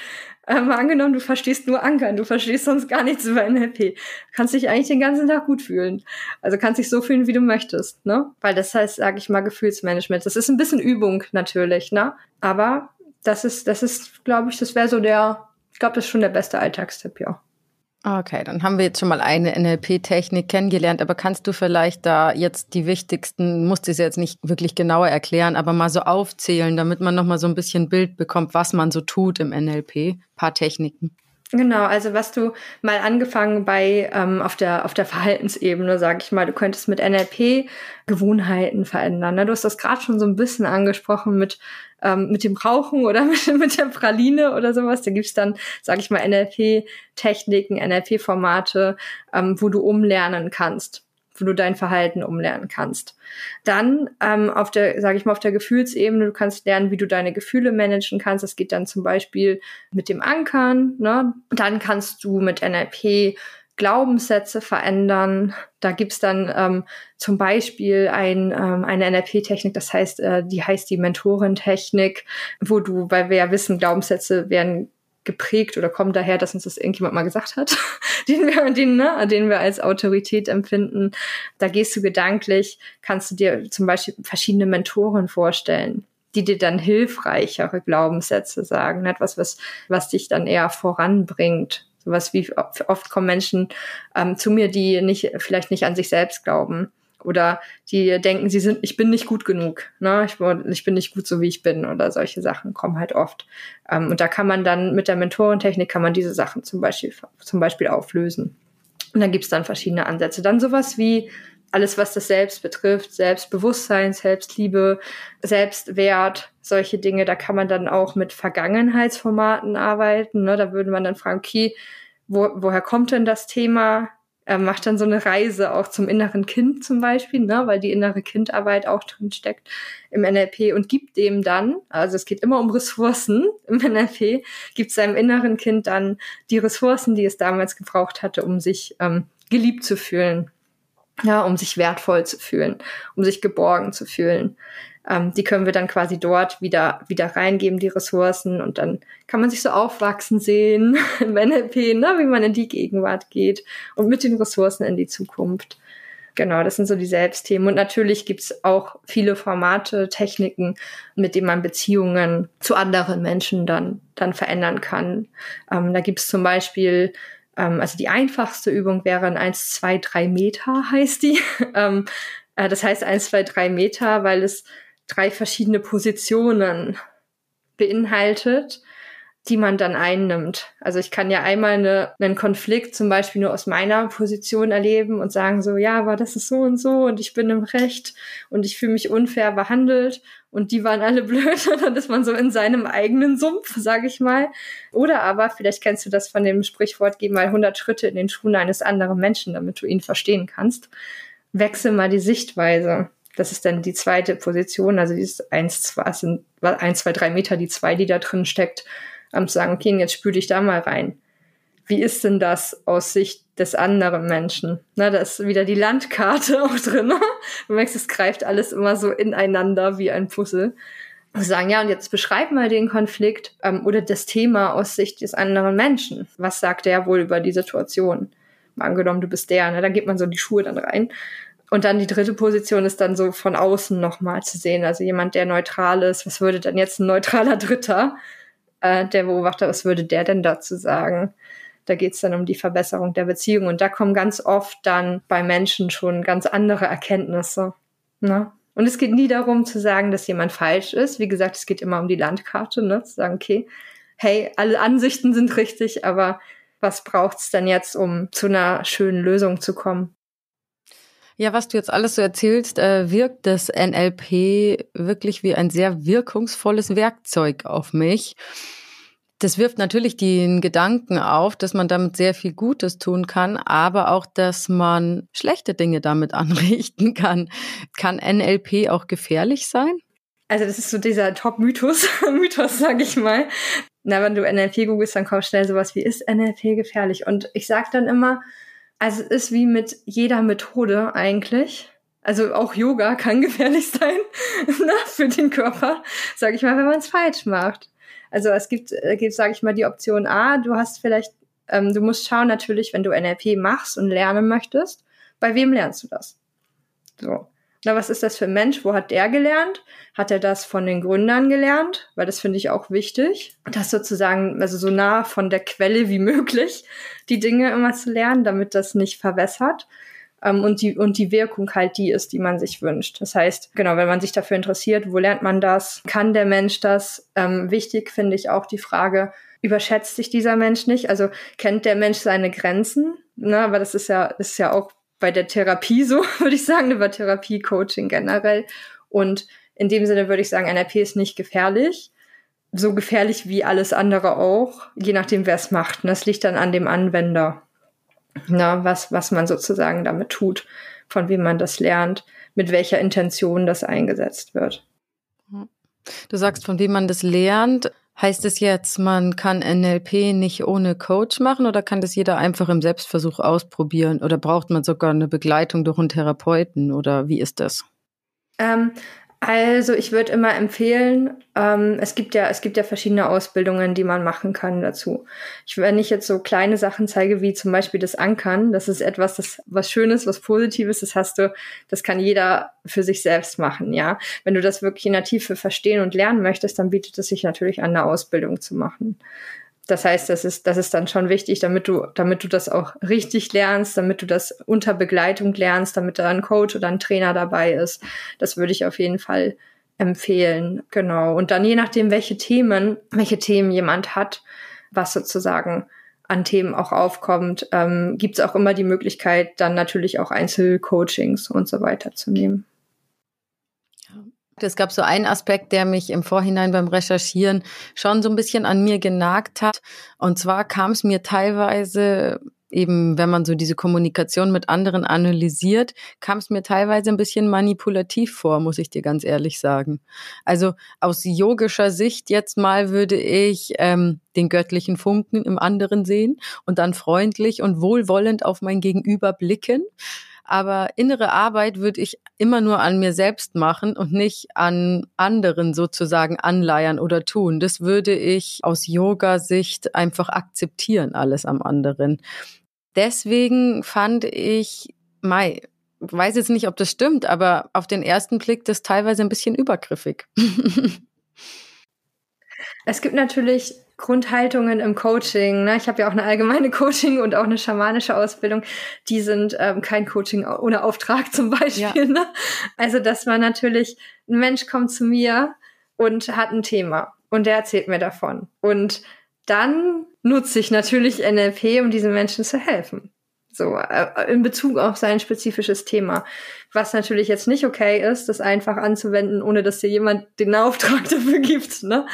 äh, angenommen, du verstehst nur Ankern, du verstehst sonst gar nichts über NLP. Kannst dich eigentlich den ganzen Tag gut fühlen. Also kannst dich so fühlen, wie du möchtest, ne? Weil das heißt, sage ich mal, Gefühlsmanagement. Das ist ein bisschen Übung natürlich, ne? Aber das ist, das ist, glaube ich, das wäre so der, ich glaube, das ist schon der beste Alltagstipp, ja. Okay, dann haben wir jetzt schon mal eine NLP-Technik kennengelernt, aber kannst du vielleicht da jetzt die wichtigsten, musst du es jetzt nicht wirklich genauer erklären, aber mal so aufzählen, damit man nochmal so ein bisschen Bild bekommt, was man so tut im NLP, paar Techniken. Genau, also was du mal angefangen bei ähm, auf der auf der Verhaltensebene, sag ich mal, du könntest mit NLP Gewohnheiten verändern. Ne? Du hast das gerade schon so ein bisschen angesprochen mit ähm, mit dem Rauchen oder mit, mit der Praline oder sowas. Da gibt's dann, sag ich mal, NLP-Techniken, NLP-Formate, ähm, wo du umlernen kannst wo du dein Verhalten umlernen kannst. Dann ähm, auf der, sage ich mal, auf der Gefühlsebene, du kannst lernen, wie du deine Gefühle managen kannst. Das geht dann zum Beispiel mit dem Ankern. Ne? Dann kannst du mit NLP Glaubenssätze verändern. Da gibt's dann ähm, zum Beispiel ein, ähm, eine NLP-Technik, das heißt, äh, die heißt die Mentorentechnik, wo du, weil wir ja wissen, Glaubenssätze werden geprägt oder kommen daher, dass uns das irgendjemand mal gesagt hat, den wir, den, ne, den wir als Autorität empfinden. Da gehst du gedanklich, kannst du dir zum Beispiel verschiedene Mentoren vorstellen, die dir dann hilfreichere Glaubenssätze sagen, etwas, was, was dich dann eher voranbringt. Sowas wie oft kommen Menschen ähm, zu mir, die nicht, vielleicht nicht an sich selbst glauben oder die denken, sie sind, ich bin nicht gut genug, ne? ich, ich bin nicht gut so, wie ich bin oder solche Sachen kommen halt oft. Ähm, und da kann man dann mit der Mentorentechnik kann man diese Sachen zum Beispiel, zum Beispiel auflösen. Und dann gibt's dann verschiedene Ansätze. Dann sowas wie alles, was das Selbst betrifft, Selbstbewusstsein, Selbstliebe, Selbstwert, solche Dinge, da kann man dann auch mit Vergangenheitsformaten arbeiten. Ne? Da würde man dann fragen, okay, wo, woher kommt denn das Thema? Er macht dann so eine Reise auch zum inneren Kind zum Beispiel, ne, weil die innere Kindarbeit auch drin steckt im NLP und gibt dem dann, also es geht immer um Ressourcen im NLP, gibt seinem inneren Kind dann die Ressourcen, die es damals gebraucht hatte, um sich ähm, geliebt zu fühlen, ja, um sich wertvoll zu fühlen, um sich geborgen zu fühlen ähm, die können wir dann quasi dort wieder, wieder reingeben, die Ressourcen. Und dann kann man sich so aufwachsen sehen im NLP, ne, wie man in die Gegenwart geht und mit den Ressourcen in die Zukunft. Genau, das sind so die Selbstthemen. Und natürlich gibt's auch viele Formate, Techniken, mit denen man Beziehungen zu anderen Menschen dann, dann verändern kann. Ähm, da gibt's zum Beispiel, ähm, also die einfachste Übung wäre ein 1, 2, 3 Meter heißt die. ähm, äh, das heißt 1, 2, 3 Meter, weil es drei verschiedene Positionen beinhaltet, die man dann einnimmt. Also ich kann ja einmal eine, einen Konflikt zum Beispiel nur aus meiner Position erleben und sagen so, ja, aber das ist so und so und ich bin im Recht und ich fühle mich unfair behandelt und die waren alle blöd und dann ist man so in seinem eigenen Sumpf, sage ich mal. Oder aber, vielleicht kennst du das von dem Sprichwort, geh mal 100 Schritte in den Schuhen eines anderen Menschen, damit du ihn verstehen kannst. Wechsel mal die Sichtweise. Das ist dann die zweite Position, also dieses eins, zwei, sind eins, zwei, drei Meter, die zwei, die da drin steckt, um zu sagen, okay, jetzt spüle ich da mal rein. Wie ist denn das aus Sicht des anderen Menschen? Na, da ist wieder die Landkarte auch drin. Du merkst, es greift alles immer so ineinander wie ein Puzzle. Und sagen, ja, und jetzt beschreib mal den Konflikt ähm, oder das Thema aus Sicht des anderen Menschen. Was sagt der wohl über die Situation? Mal angenommen, du bist der, ne? dann geht man so in die Schuhe dann rein und dann die dritte Position ist dann so von außen nochmal zu sehen. Also jemand, der neutral ist. Was würde denn jetzt ein neutraler Dritter, äh, der Beobachter, was würde der denn dazu sagen? Da geht es dann um die Verbesserung der Beziehung. Und da kommen ganz oft dann bei Menschen schon ganz andere Erkenntnisse. Ne? Und es geht nie darum zu sagen, dass jemand falsch ist. Wie gesagt, es geht immer um die Landkarte, ne? zu sagen, okay, hey, alle Ansichten sind richtig, aber was braucht's denn jetzt, um zu einer schönen Lösung zu kommen? Ja, was du jetzt alles so erzählst, äh, wirkt das NLP wirklich wie ein sehr wirkungsvolles Werkzeug auf mich. Das wirft natürlich den Gedanken auf, dass man damit sehr viel Gutes tun kann, aber auch, dass man schlechte Dinge damit anrichten kann. Kann NLP auch gefährlich sein? Also das ist so dieser Top-Mythos, Mythos, sag ich mal. Na, wenn du NLP googelst, dann kommt schnell sowas wie, ist NLP gefährlich? Und ich sag dann immer, also es ist wie mit jeder Methode eigentlich. Also auch Yoga kann gefährlich sein ne, für den Körper, sag ich mal, wenn man es falsch macht. Also es gibt, äh, gibt sage ich mal, die Option A, du hast vielleicht, ähm, du musst schauen natürlich, wenn du NLP machst und lernen möchtest, bei wem lernst du das? So. Na, was ist das für ein Mensch? Wo hat der gelernt? Hat er das von den Gründern gelernt? Weil das finde ich auch wichtig, das sozusagen, also so nah von der Quelle wie möglich, die Dinge immer zu lernen, damit das nicht verwässert ähm, und, die, und die Wirkung halt die ist, die man sich wünscht. Das heißt, genau, wenn man sich dafür interessiert, wo lernt man das? Kann der Mensch das? Ähm, wichtig finde ich auch die Frage, überschätzt sich dieser Mensch nicht? Also kennt der Mensch seine Grenzen? Ne, aber das ist ja, ist ja auch bei der Therapie so, würde ich sagen, über Therapie, Coaching generell. Und in dem Sinne würde ich sagen, NLP ist nicht gefährlich. So gefährlich wie alles andere auch, je nachdem, wer es macht. Und das liegt dann an dem Anwender na, was, was man sozusagen damit tut, von wem man das lernt, mit welcher Intention das eingesetzt wird. Du sagst, von wem man das lernt. Heißt es jetzt, man kann NLP nicht ohne Coach machen oder kann das jeder einfach im Selbstversuch ausprobieren oder braucht man sogar eine Begleitung durch einen Therapeuten oder wie ist das? Ähm, also ich würde immer empfehlen, ähm, es gibt ja es gibt ja verschiedene Ausbildungen, die man machen kann dazu. Ich, wenn ich jetzt so kleine Sachen zeige, wie zum Beispiel das Ankern, das ist etwas, das was Schönes, was Positives, das hast du, das kann jeder für sich selbst machen, ja. Wenn du das wirklich in der Tiefe verstehen und lernen möchtest, dann bietet es sich natürlich an, eine Ausbildung zu machen. Das heißt, das ist, das ist dann schon wichtig, damit du, damit du das auch richtig lernst, damit du das unter Begleitung lernst, damit da ein Coach oder ein Trainer dabei ist. Das würde ich auf jeden Fall empfehlen. Genau. Und dann je nachdem, welche Themen, welche Themen jemand hat, was sozusagen an Themen auch aufkommt, ähm, gibt es auch immer die Möglichkeit, dann natürlich auch Einzelcoachings und so weiter zu nehmen. Es gab so einen Aspekt, der mich im Vorhinein beim Recherchieren schon so ein bisschen an mir genagt hat. Und zwar kam es mir teilweise eben, wenn man so diese Kommunikation mit anderen analysiert, kam es mir teilweise ein bisschen manipulativ vor, muss ich dir ganz ehrlich sagen. Also aus yogischer Sicht jetzt mal würde ich ähm, den göttlichen Funken im anderen sehen und dann freundlich und wohlwollend auf mein Gegenüber blicken. Aber innere Arbeit würde ich immer nur an mir selbst machen und nicht an anderen sozusagen anleiern oder tun. Das würde ich aus Yoga-Sicht einfach akzeptieren, alles am anderen. Deswegen fand ich, Mai, weiß jetzt nicht, ob das stimmt, aber auf den ersten Blick das teilweise ein bisschen übergriffig. es gibt natürlich Grundhaltungen im Coaching. Ne? Ich habe ja auch eine allgemeine Coaching und auch eine schamanische Ausbildung. Die sind ähm, kein Coaching ohne Auftrag zum Beispiel. Ja. Ne? Also, dass man natürlich, ein Mensch kommt zu mir und hat ein Thema und der erzählt mir davon. Und dann nutze ich natürlich NLP, um diesen Menschen zu helfen. So, äh, in Bezug auf sein spezifisches Thema. Was natürlich jetzt nicht okay ist, das einfach anzuwenden, ohne dass dir jemand den Auftrag dafür gibt, ne?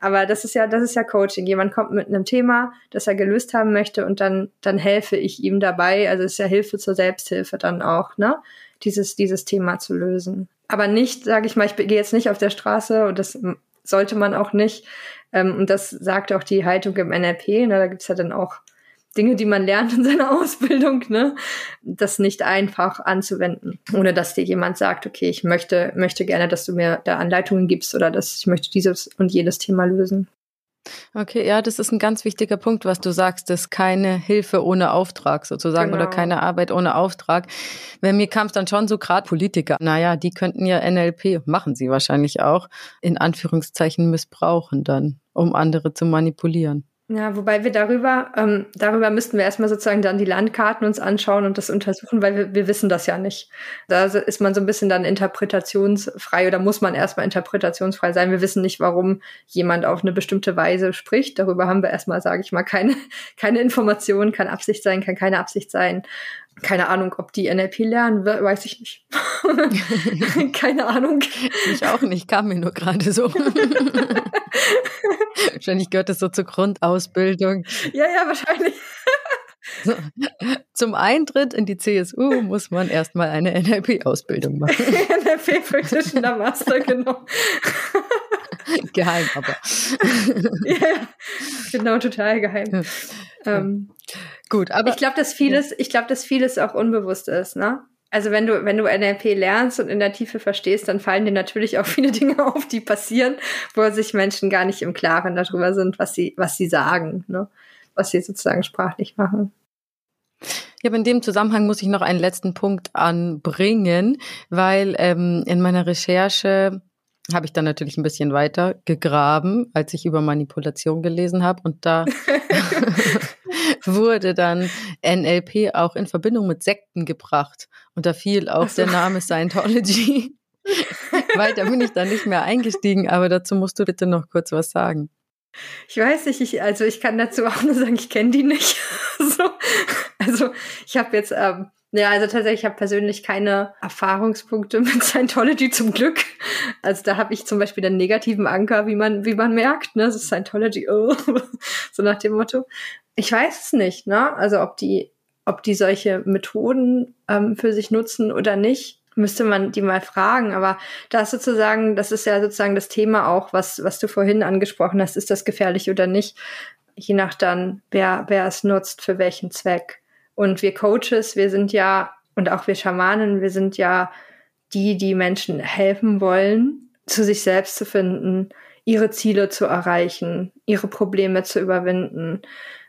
Aber das ist ja, das ist ja Coaching. Jemand kommt mit einem Thema, das er gelöst haben möchte und dann, dann helfe ich ihm dabei. Also es ist ja Hilfe zur Selbsthilfe dann auch, ne? Dieses, dieses Thema zu lösen. Aber nicht, sage ich mal, ich gehe jetzt nicht auf der Straße und das sollte man auch nicht. Ähm, und das sagt auch die Haltung im NLP, ne? Da gibt's ja dann auch Dinge, die man lernt in seiner Ausbildung, ne, das nicht einfach anzuwenden, ohne dass dir jemand sagt, okay, ich möchte, möchte gerne, dass du mir da Anleitungen gibst oder dass ich möchte dieses und jedes Thema lösen. Okay, ja, das ist ein ganz wichtiger Punkt, was du sagst, das ist keine Hilfe ohne Auftrag sozusagen genau. oder keine Arbeit ohne Auftrag. Bei mir kam es dann schon so gerade Politiker, naja, die könnten ja NLP, machen sie wahrscheinlich auch, in Anführungszeichen missbrauchen dann, um andere zu manipulieren. Ja, wobei wir darüber, ähm, darüber müssten wir erstmal sozusagen dann die Landkarten uns anschauen und das untersuchen, weil wir, wir wissen das ja nicht. Da ist man so ein bisschen dann interpretationsfrei oder muss man erstmal interpretationsfrei sein. Wir wissen nicht, warum jemand auf eine bestimmte Weise spricht. Darüber haben wir erstmal, sage ich mal, keine, keine Informationen, kann Absicht sein, kann keine Absicht sein. Keine Ahnung, ob die NLP lernen, weiß ich nicht. keine Ahnung. Ich auch nicht, kam mir nur gerade so. wahrscheinlich gehört das so zur Grundausbildung. Ja, ja, wahrscheinlich. So. Zum Eintritt in die CSU muss man erstmal eine NLP-Ausbildung machen. NLP Practitioner Master, genau. Geheim, aber. ja, genau, total geheim. Ähm, Gut, aber. Ich glaube, dass vieles, ich glaube, dass vieles auch unbewusst ist, ne? Also wenn du, wenn du NLP lernst und in der Tiefe verstehst, dann fallen dir natürlich auch viele Dinge auf, die passieren, wo sich Menschen gar nicht im Klaren darüber sind, was sie, was sie sagen, ne? was sie sozusagen sprachlich machen. Ja, aber in dem Zusammenhang muss ich noch einen letzten Punkt anbringen, weil ähm, in meiner Recherche habe ich dann natürlich ein bisschen weiter gegraben, als ich über Manipulation gelesen habe. Und da wurde dann NLP auch in Verbindung mit Sekten gebracht. Und da fiel auch so. der Name Scientology. Weiter bin ich da nicht mehr eingestiegen, aber dazu musst du bitte noch kurz was sagen. Ich weiß nicht, ich, also ich kann dazu auch nur sagen, ich kenne die nicht. so. Also ich habe jetzt, ähm, ja, also tatsächlich, ich habe persönlich keine Erfahrungspunkte mit Scientology zum Glück. Also da habe ich zum Beispiel den negativen Anker, wie man, wie man merkt, ne, das ist Scientology, oh, so nach dem Motto. Ich weiß es nicht, ne? Also ob die, ob die solche Methoden ähm, für sich nutzen oder nicht, müsste man die mal fragen. Aber das sozusagen, das ist ja sozusagen das Thema auch, was, was du vorhin angesprochen hast, ist das gefährlich oder nicht? Je nach dann, wer, wer es nutzt, für welchen Zweck. Und wir Coaches, wir sind ja, und auch wir Schamanen, wir sind ja die, die Menschen helfen wollen, zu sich selbst zu finden, ihre Ziele zu erreichen, ihre Probleme zu überwinden.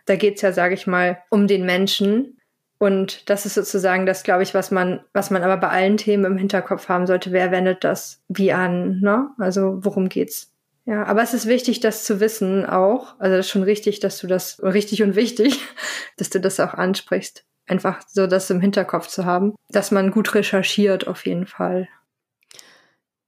Da geht's ja, sage ich mal, um den Menschen. Und das ist sozusagen das, glaube ich, was man, was man aber bei allen Themen im Hinterkopf haben sollte. Wer wendet das wie an? Ne? Also worum geht's? Ja, aber es ist wichtig, das zu wissen auch. Also das ist schon richtig, dass du das richtig und wichtig, dass du das auch ansprichst. Einfach so das im Hinterkopf zu haben, dass man gut recherchiert auf jeden Fall.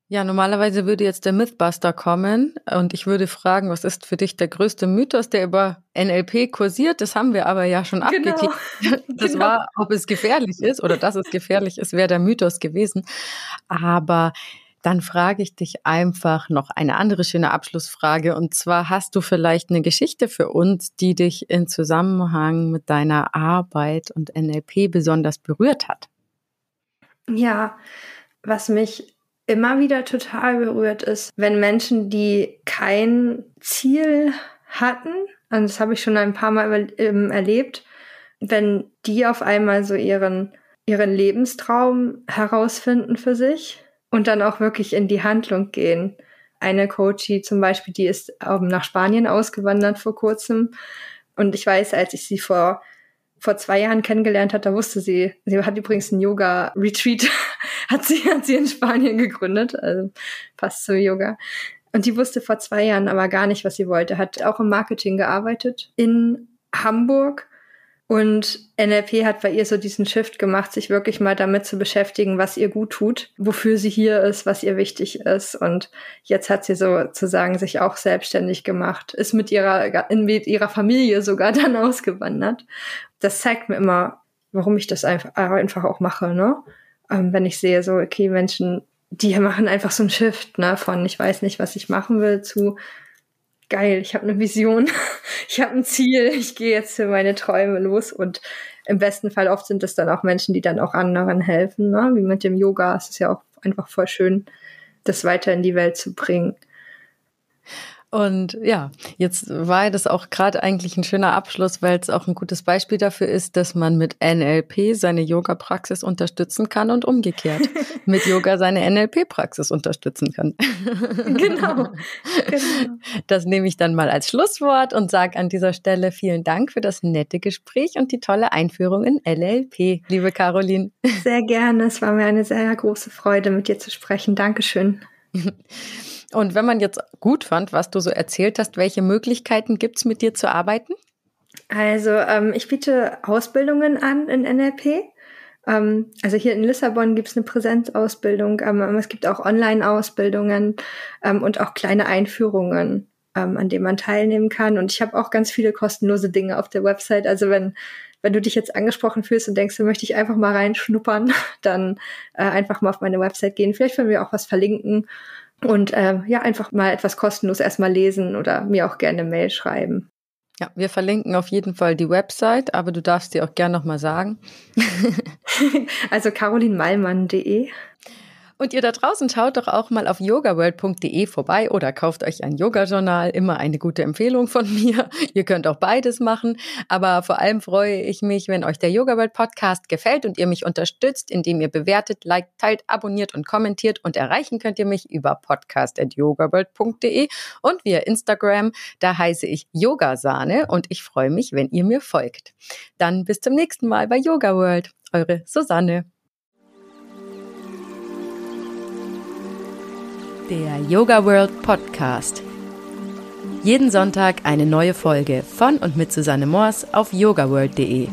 Ja, normalerweise würde jetzt der Mythbuster kommen und ich würde fragen, was ist für dich der größte Mythos, der über NLP kursiert? Das haben wir aber ja schon genau. abgeklärt. Das genau. war, ob es gefährlich ist oder dass es gefährlich ist, wäre der Mythos gewesen. Aber dann frage ich dich einfach noch eine andere schöne Abschlussfrage. Und zwar hast du vielleicht eine Geschichte für uns, die dich in Zusammenhang mit deiner Arbeit und NLP besonders berührt hat? Ja, was mich immer wieder total berührt ist, wenn Menschen, die kein Ziel hatten, und das habe ich schon ein paar Mal ähm, erlebt, wenn die auf einmal so ihren, ihren Lebenstraum herausfinden für sich und dann auch wirklich in die Handlung gehen. Eine Coachie zum Beispiel, die ist ähm, nach Spanien ausgewandert vor kurzem. Und ich weiß, als ich sie vor vor zwei Jahren kennengelernt hat, da wusste sie, sie hat übrigens einen Yoga-Retreat, hat sie, hat sie in Spanien gegründet, also passt zum Yoga. Und die wusste vor zwei Jahren aber gar nicht, was sie wollte, hat auch im Marketing gearbeitet in Hamburg und NLP hat bei ihr so diesen Shift gemacht, sich wirklich mal damit zu beschäftigen, was ihr gut tut, wofür sie hier ist, was ihr wichtig ist. Und jetzt hat sie sozusagen sich auch selbstständig gemacht, ist mit ihrer, mit ihrer Familie sogar dann ausgewandert. Das zeigt mir immer, warum ich das einfach, einfach auch mache, ne? Ähm, wenn ich sehe, so, okay, Menschen, die machen einfach so einen Shift, ne, von ich weiß nicht, was ich machen will, zu geil, ich habe eine Vision, ich habe ein Ziel, ich gehe jetzt für meine Träume los und im besten Fall oft sind es dann auch Menschen, die dann auch anderen helfen, ne? wie mit dem Yoga. Es ist ja auch einfach voll schön, das weiter in die Welt zu bringen. Und ja, jetzt war das auch gerade eigentlich ein schöner Abschluss, weil es auch ein gutes Beispiel dafür ist, dass man mit NLP seine Yoga-Praxis unterstützen kann und umgekehrt mit Yoga seine NLP-Praxis unterstützen kann. Genau. genau. Das nehme ich dann mal als Schlusswort und sage an dieser Stelle vielen Dank für das nette Gespräch und die tolle Einführung in LLP, liebe Caroline. Sehr gerne. Es war mir eine sehr große Freude, mit dir zu sprechen. Dankeschön. Und wenn man jetzt gut fand, was du so erzählt hast, welche Möglichkeiten gibt's mit dir zu arbeiten? Also ähm, ich biete Ausbildungen an in NLP. Ähm, also hier in Lissabon gibt es eine Präsenzausbildung, ähm, es gibt auch Online-Ausbildungen ähm, und auch kleine Einführungen, ähm, an denen man teilnehmen kann. Und ich habe auch ganz viele kostenlose Dinge auf der Website. Also wenn wenn du dich jetzt angesprochen fühlst und denkst, da möchte ich einfach mal reinschnuppern, dann äh, einfach mal auf meine Website gehen. Vielleicht wollen wir auch was verlinken und äh, ja, einfach mal etwas kostenlos erstmal lesen oder mir auch gerne eine Mail schreiben. Ja, wir verlinken auf jeden Fall die Website, aber du darfst dir auch gerne nochmal sagen. also carolinmalmann.de. Und ihr da draußen schaut doch auch mal auf yogaworld.de vorbei oder kauft euch ein Yoga-Journal. Immer eine gute Empfehlung von mir. Ihr könnt auch beides machen. Aber vor allem freue ich mich, wenn euch der Yoga World Podcast gefällt und ihr mich unterstützt, indem ihr bewertet, liked, teilt, abonniert und kommentiert. Und erreichen könnt ihr mich über podcast.yogaworld.de und via Instagram. Da heiße ich Yogasahne und ich freue mich, wenn ihr mir folgt. Dann bis zum nächsten Mal bei Yoga World. Eure Susanne. Der Yoga World Podcast. Jeden Sonntag eine neue Folge von und mit Susanne Moors auf yogaworld.de.